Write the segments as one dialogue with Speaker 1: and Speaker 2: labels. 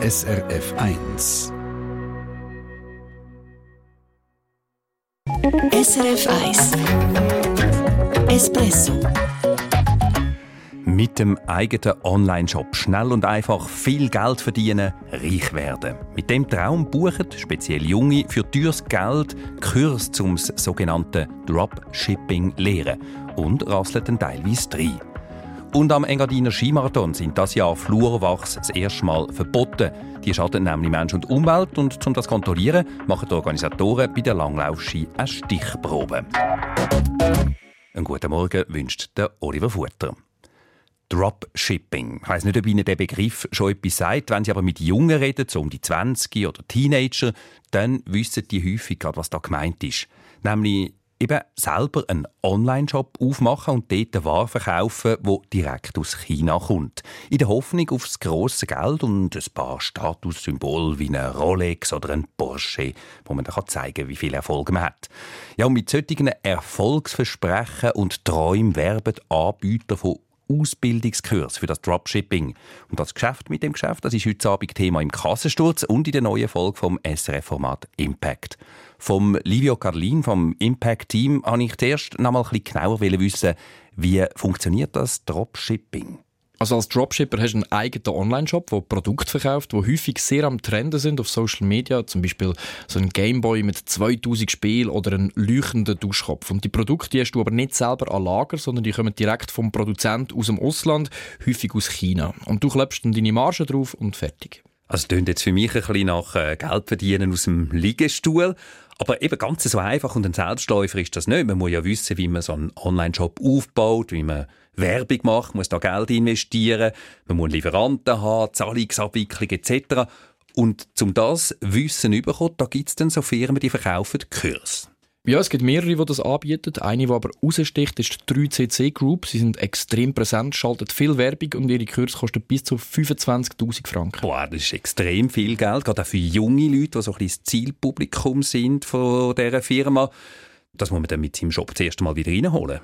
Speaker 1: SRF 1.
Speaker 2: SRF 1 Espresso
Speaker 3: Mit dem eigenen Online-Shop schnell und einfach viel Geld verdienen, reich werden. Mit dem Traum buchen speziell Junge für teures Geld Kurs zum sogenannten Dropshipping lehren und rasseln dann teilweise rein. Und am Engadiner Skimarathon sind das Jahr Flurwachs das erste Mal verboten. Die schaden nämlich Mensch und Umwelt und um das zu kontrollieren, machen die Organisatoren bei der Langlaufski eine Stichprobe. Einen guten Morgen wünscht der Oliver Futter. Dropshipping. Ich weiss nicht, ob Ihnen der Begriff schon etwas sagt. Wenn Sie aber mit Jungen reden, so um die 20 oder Teenager, dann wissen die häufig gerade, was da gemeint ist. Nämlich eben selber einen Online-Shop aufmachen und dort eine Ware verkaufen, die direkt aus China kommt. In der Hoffnung auf das grosse Geld und ein paar Statussymbole wie eine Rolex oder ein Porsche, wo man dann zeigen kann, wie viel Erfolg man hat. Ja, und mit solchen Erfolgsversprechen und Träumen werben Anbieter von Ausbildungskurs für das Dropshipping. Und das Geschäft mit dem Geschäft, das ist heute Abend Thema im Kassensturz und in der neuen Folge vom SRF-Format Impact. Vom Livio Carlin vom Impact Team habe ich zuerst noch mal ein bisschen genauer wissen, wie funktioniert das Dropshipping?
Speaker 4: Also als Dropshipper hast du einen eigenen Online-Shop, der Produkte verkauft, die häufig sehr am Trenden sind auf Social Media, zum Beispiel so ein Gameboy mit 2000 Spielen oder einen leuchtenden Duschkopf. Und die Produkte die hast du aber nicht selber an Lager, sondern die kommen direkt vom Produzent aus dem Ausland, häufig aus China. Und du klebst dann deine Marge drauf und fertig.
Speaker 3: Also es klingt jetzt für mich ein bisschen nach äh, Geld verdienen aus dem Liegestuhl. Aber eben ganz so einfach und ein Selbstläufer ist das nicht. Man muss ja wissen, wie man so einen Online-Shop aufbaut, wie man Werbung macht, muss da Geld investieren, man muss Lieferanten haben, Zahlungsabwicklung etc. Und zum das Wissen zu bekommen, da gibt es dann so Firmen, die verkaufen Kurs.
Speaker 4: Ja, es gibt mehrere, die das anbieten. Eine, die aber raussticht, ist die 3CC Group. Sie sind extrem präsent, schalten viel Werbung und ihre Kurse kosten bis zu 25'000 Franken.
Speaker 3: Boah, das ist extrem viel Geld, gerade auch für junge Leute, die so ein bisschen das Zielpublikum sind von dieser Firma. Das muss man dann mit seinem Shop zuerst mal wieder reinholen.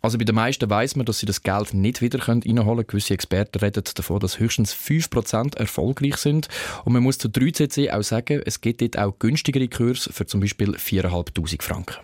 Speaker 4: Also bei den meisten weiß man, dass sie das Geld nicht wieder reinholen können. Gewisse Experten reden davon, dass höchstens 5% erfolgreich sind. Und man muss zu 3CC auch sagen, es gibt dort auch günstigere Kurse für zum Beispiel 4'500 Franken.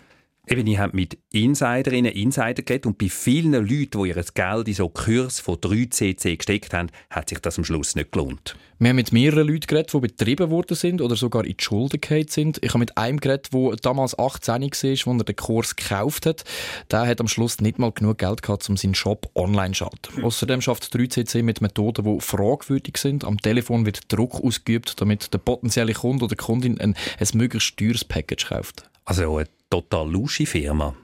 Speaker 3: Eben, ich habe mit Insiderinnen und Insider geredet und bei vielen Leuten, die ihr Geld in so Kurs von 3CC gesteckt haben, hat sich das am Schluss nicht gelohnt.
Speaker 4: Wir haben mit mehreren Leuten geredet, die betrieben worden sind oder sogar in die Schulden gefallen sind. Ich habe mit einem geredet, der damals 18 war, als er den Kurs gekauft hat. Der hat am Schluss nicht mal genug Geld gehabt, um seinen Shop online zu schalten. Außerdem schafft 3CC mit Methoden, die fragwürdig sind. Am Telefon wird Druck ausgeübt, damit der potenzielle Kunde oder Kundin ein, ein möglichst teures Package kauft.
Speaker 3: Also total lusche Firma.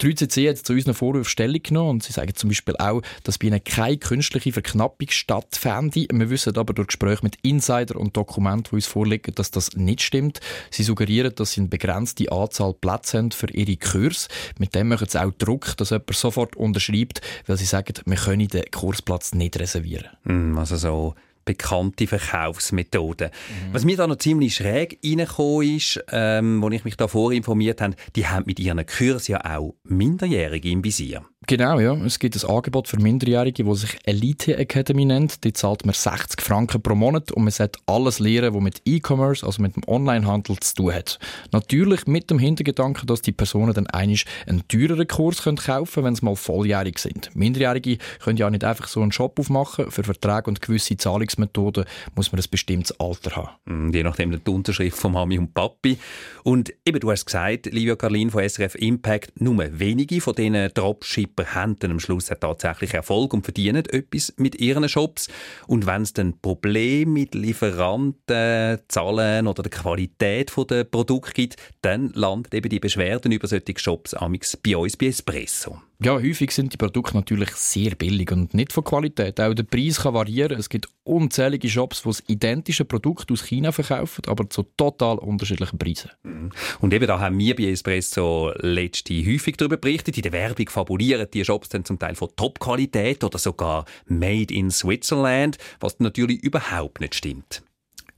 Speaker 4: 3CC hat zu unseren Vorwürfen Stellung genommen und sie sagen zum Beispiel auch, dass bei ihnen keine künstliche Verknappung stattfände. Wir wissen aber durch Gespräche mit Insider und Dokumenten, die uns vorliegen, dass das nicht stimmt. Sie suggerieren, dass sie eine begrenzte Anzahl Plätze haben für ihre Kurs. Mit dem machen sie auch Druck, dass jemand sofort unterschreibt, weil sie sagen, wir können den Kursplatz nicht reservieren.
Speaker 3: Mm, also so bekannte Verkaufsmethoden. Mhm. Was mir da noch ziemlich schräg reingekommen ist, ähm, wo ich mich da vorinformiert habe, die haben mit ihren Kursen ja auch Minderjährige im Visier.
Speaker 4: Genau, ja. Es gibt ein Angebot für Minderjährige, das sich Elite Academy nennt. Die zahlt man 60 Franken pro Monat und man sollte alles lernen, was mit E-Commerce, also mit dem Onlinehandel zu tun hat. Natürlich mit dem Hintergedanken, dass die Personen dann einig einen teureren Kurs kaufen können, wenn sie mal volljährig sind. Minderjährige können ja nicht einfach so einen Shop aufmachen. Für Verträge und gewisse Zahlungsmethoden muss man ein bestimmtes Alter haben.
Speaker 3: Mm, je nachdem die Unterschrift von Mami und Papi. Und eben, du hast gesagt, Livia Karlin von SRF Impact, nur wenige von diesen Dropships Shopper haben dann am Schluss tatsächlich Erfolg und verdienen etwas mit ihren Shops. Und wenn es dann Probleme mit Lieferanten, Zahlen oder der Qualität der Produkte gibt, dann landet eben die Beschwerden über solche Shops bei uns bei Espresso.
Speaker 4: Ja, häufig sind die Produkte natürlich sehr billig und nicht von Qualität. Auch der Preis kann variieren. Es gibt unzählige Shops, die das identische Produkt aus China verkaufen, aber zu total unterschiedlichen Preisen.
Speaker 3: Mhm. Und eben da haben wir bei Espresso letzte häufig darüber berichtet. In der Werbung fabulieren die Shops dann zum Teil von Top-Qualität oder sogar Made in Switzerland, was natürlich überhaupt nicht stimmt.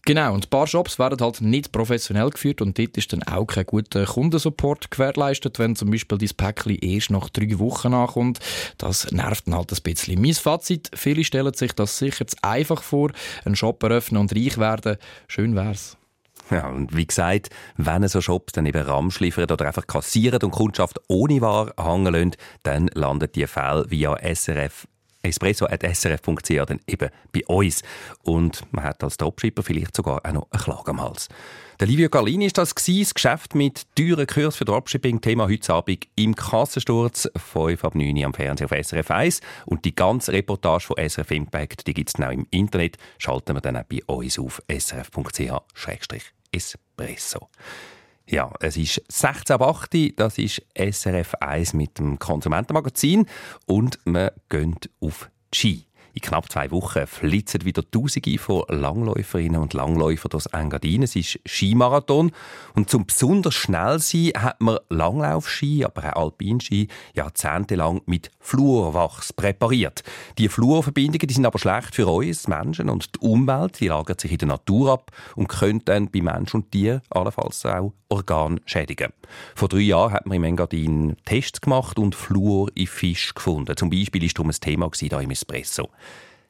Speaker 4: Genau, und ein paar Shops werden halt nicht professionell geführt und dort ist dann auch kein guter Kundensupport gewährleistet, wenn zum Beispiel dein Päckchen erst nach drei Wochen ankommt. Das nervt dann halt ein bisschen. Mein Fazit, viele stellen sich das sicher zu einfach vor, einen Shop eröffnen und reich werden. Schön wär's.
Speaker 3: Ja, und wie gesagt, wenn so Shops dann eben Ramsch liefern oder einfach kassieren und Kundschaft ohne Ware hängen lassen, dann landet die Fälle via SRF espresso.srf.ch dann eben bei uns. Und man hat als Dropshipper vielleicht sogar auch noch eine Klage am Hals. Der Livio Carlini ist das gewesen, das Geschäft mit teuren Kurs für Dropshipping. Thema heute Abend im Kassensturz, 5 ab 9 Uhr am Fernsehen auf SRF 1. Und die ganze Reportage von SRF Impact, die gibt es auch im Internet. Schalten wir dann auch bei uns auf srf.ch-espresso. Ja, es ist 16.08 das ist SRF 1 mit dem Konsumentenmagazin und wir gehen auf Ski. In knapp zwei Wochen flitzen wieder Tausende von Langläuferinnen und Langläufern durchs Engadin. Es ist Skimarathon. Und zum besonders schnell sein hat man Langlaufski, aber auch Alpinski jahrzehntelang mit Fluorwachs präpariert. Die Fluorverbindungen die sind aber schlecht für uns Menschen und die Umwelt. Die lagert sich in der Natur ab und können dann bei Mensch und Tier allenfalls auch Organ schädigen. Vor drei Jahren hat man im Engadin Tests gemacht und Fluor in Fisch gefunden. Zum Beispiel war darum ein Thema hier im Espresso.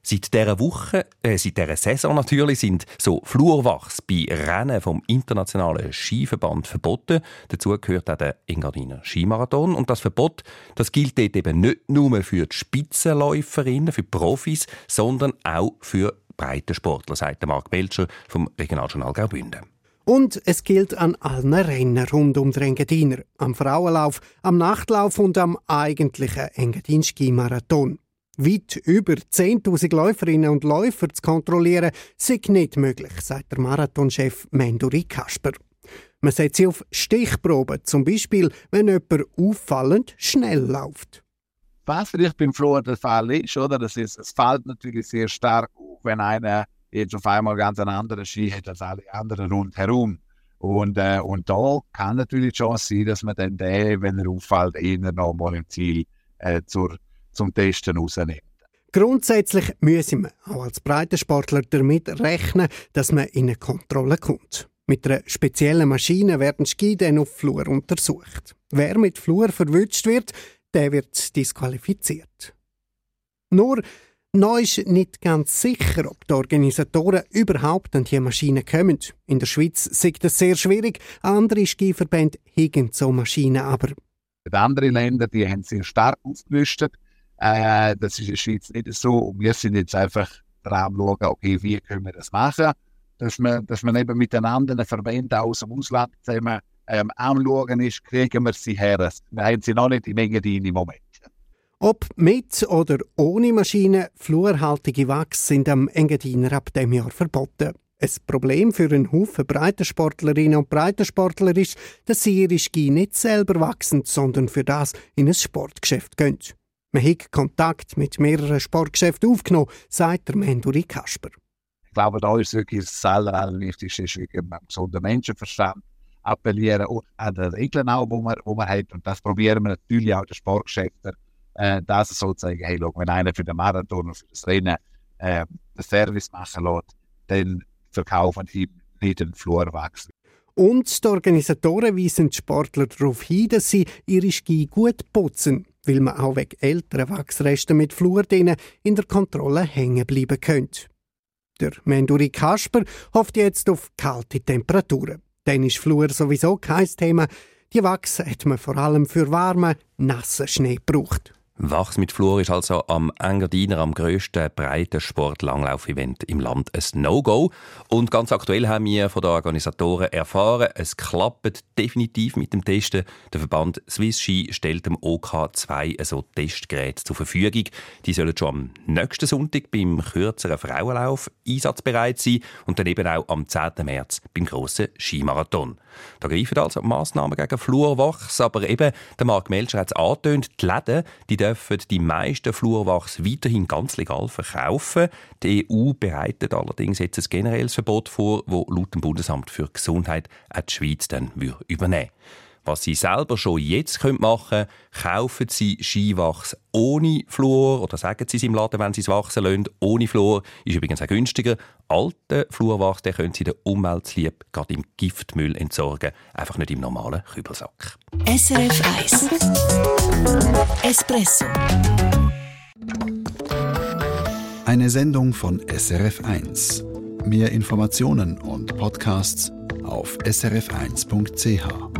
Speaker 3: Seit dieser Woche, äh, seit dieser Saison natürlich, sind so Flurwachs bei Rennen vom Internationalen Skiverband verboten. Dazu gehört auch der Engadiner Skimarathon. Und das Verbot, das gilt dort eben nicht nur für die Spitzenläuferinnen, für die Profis, sondern auch für Breitensportler, sagt Marc Belcher vom Regionaljournal Graubünden.
Speaker 2: Und es gilt an allen Rennen rund um den Engadiner, am Frauenlauf, am Nachtlauf und am eigentlichen Engadin-Ski-Marathon. Weit über 10.000 Läuferinnen und Läufer zu kontrollieren, sei nicht möglich, sagt der Marathonchef Menduri Kasper. Man setzt sie auf Stichproben, zum Beispiel, wenn jemand auffallend schnell läuft.
Speaker 5: Was vielleicht beim Flor der Fall ist, oder? Das ist, es fällt natürlich sehr stark auf, wenn einer jetzt auf einmal ganz einen anderen Ski hat als alle anderen rundherum. Und, äh, und da kann natürlich Chance sein, dass man dann den, wenn er auffällt, eher noch mal im Ziel äh, zur zum Testen rausnimmt.
Speaker 2: Grundsätzlich müssen wir auch als Breitensportler damit rechnen, dass man in eine Kontrolle kommt. Mit einer speziellen Maschine werden Ski dann auf Flur untersucht. Wer mit Flur verwünscht wird, der wird disqualifiziert. Nur noch ist nicht ganz sicher, ob die Organisatoren überhaupt an diese Maschine kommen. In der Schweiz ist das sehr schwierig. Andere Skiverbände haben so Maschinen aber.
Speaker 5: Die anderen Länder die haben sehr stark aufgerüstet. Äh, das ist in der Schweiz nicht so. Und wir sind jetzt einfach dran schauen, okay, wie können wir das machen, dass man, dass man eben mit den anderen Verbänden aus dem Ausland zusammen ähm, anschauen ist, kriegen wir sie her. Wir haben sie noch nicht in Engadin im Moment.
Speaker 2: Ob mit oder ohne Maschine, flurhaltige Wachs sind am Engadiner ab dem Jahr verboten. Ein Problem für einen Haufen Breitensportlerinnen und Breitensportler ist, dass sie ihre Ski nicht selber wachsen, sondern für das in ein Sportgeschäft gehen. Man hat Kontakt mit mehreren Sportgeschäften aufgenommen, sagt der Menduri Kasper.
Speaker 5: Ich glaube, da ist wirklich das Allerwichtigste, ist wirklich beim gesunden Menschenverstand appellieren an die Regeln auch, die man, wo man hat. Und das probieren wir natürlich auch den Sportgeschäften, äh, dass es sozusagen, hey, schau, wenn einer für den Marathon oder für das Rennen äh, den Service machen lässt, dann verkaufen sie nicht den Flurwachs.
Speaker 2: Und die Organisatoren weisen die Sportler darauf hin, dass sie ihre Ski gut putzen weil man auch wegen älteren Wachsresten mit Flur in der Kontrolle hängen bleiben könnte. Der Menduri Kasper hofft jetzt auf kalte Temperaturen. Dann ist Flur sowieso kein Thema. Die Wachs hat man vor allem für warmen, nassen Schnee gebraucht.
Speaker 3: Wachs mit Flur ist also am Engadiner am grössten breiten Sport-Langlauf-Event im Land ein No-Go. Und ganz aktuell haben wir von den Organisatoren erfahren, es klappt definitiv mit dem Testen. Der Verband Swiss Ski stellt dem OK2 so Testgeräte zur Verfügung. Die sollen schon am nächsten Sonntag beim kürzeren Frauenlauf einsatzbereit sein und dann eben auch am 10. März beim grossen Skimarathon. Da greifen also Massnahmen gegen Flurwachs, aber eben, der Marc Melcher hat es angetönt, die Läden die dürfen die meisten Flurwachs weiterhin ganz legal verkaufen. Die EU bereitet allerdings jetzt ein generelles Verbot vor, wo laut dem Bundesamt für Gesundheit auch die Schweiz dann übernehmen Was Sie selber schon jetzt machen können, kaufen Sie Skiwachs ohne Fluor oder sagen Sie es im Laden, wenn Sie es wachsen lassen, ohne Fluor. Ist übrigens auch günstiger. Alten Fluorwachs den können Sie der Umwelt zuliebe gerade im Giftmüll entsorgen, einfach nicht im normalen Kübelsack.
Speaker 6: SRF 1 Espresso
Speaker 1: Eine Sendung von SRF 1. Mehr Informationen und Podcasts auf srf1.ch.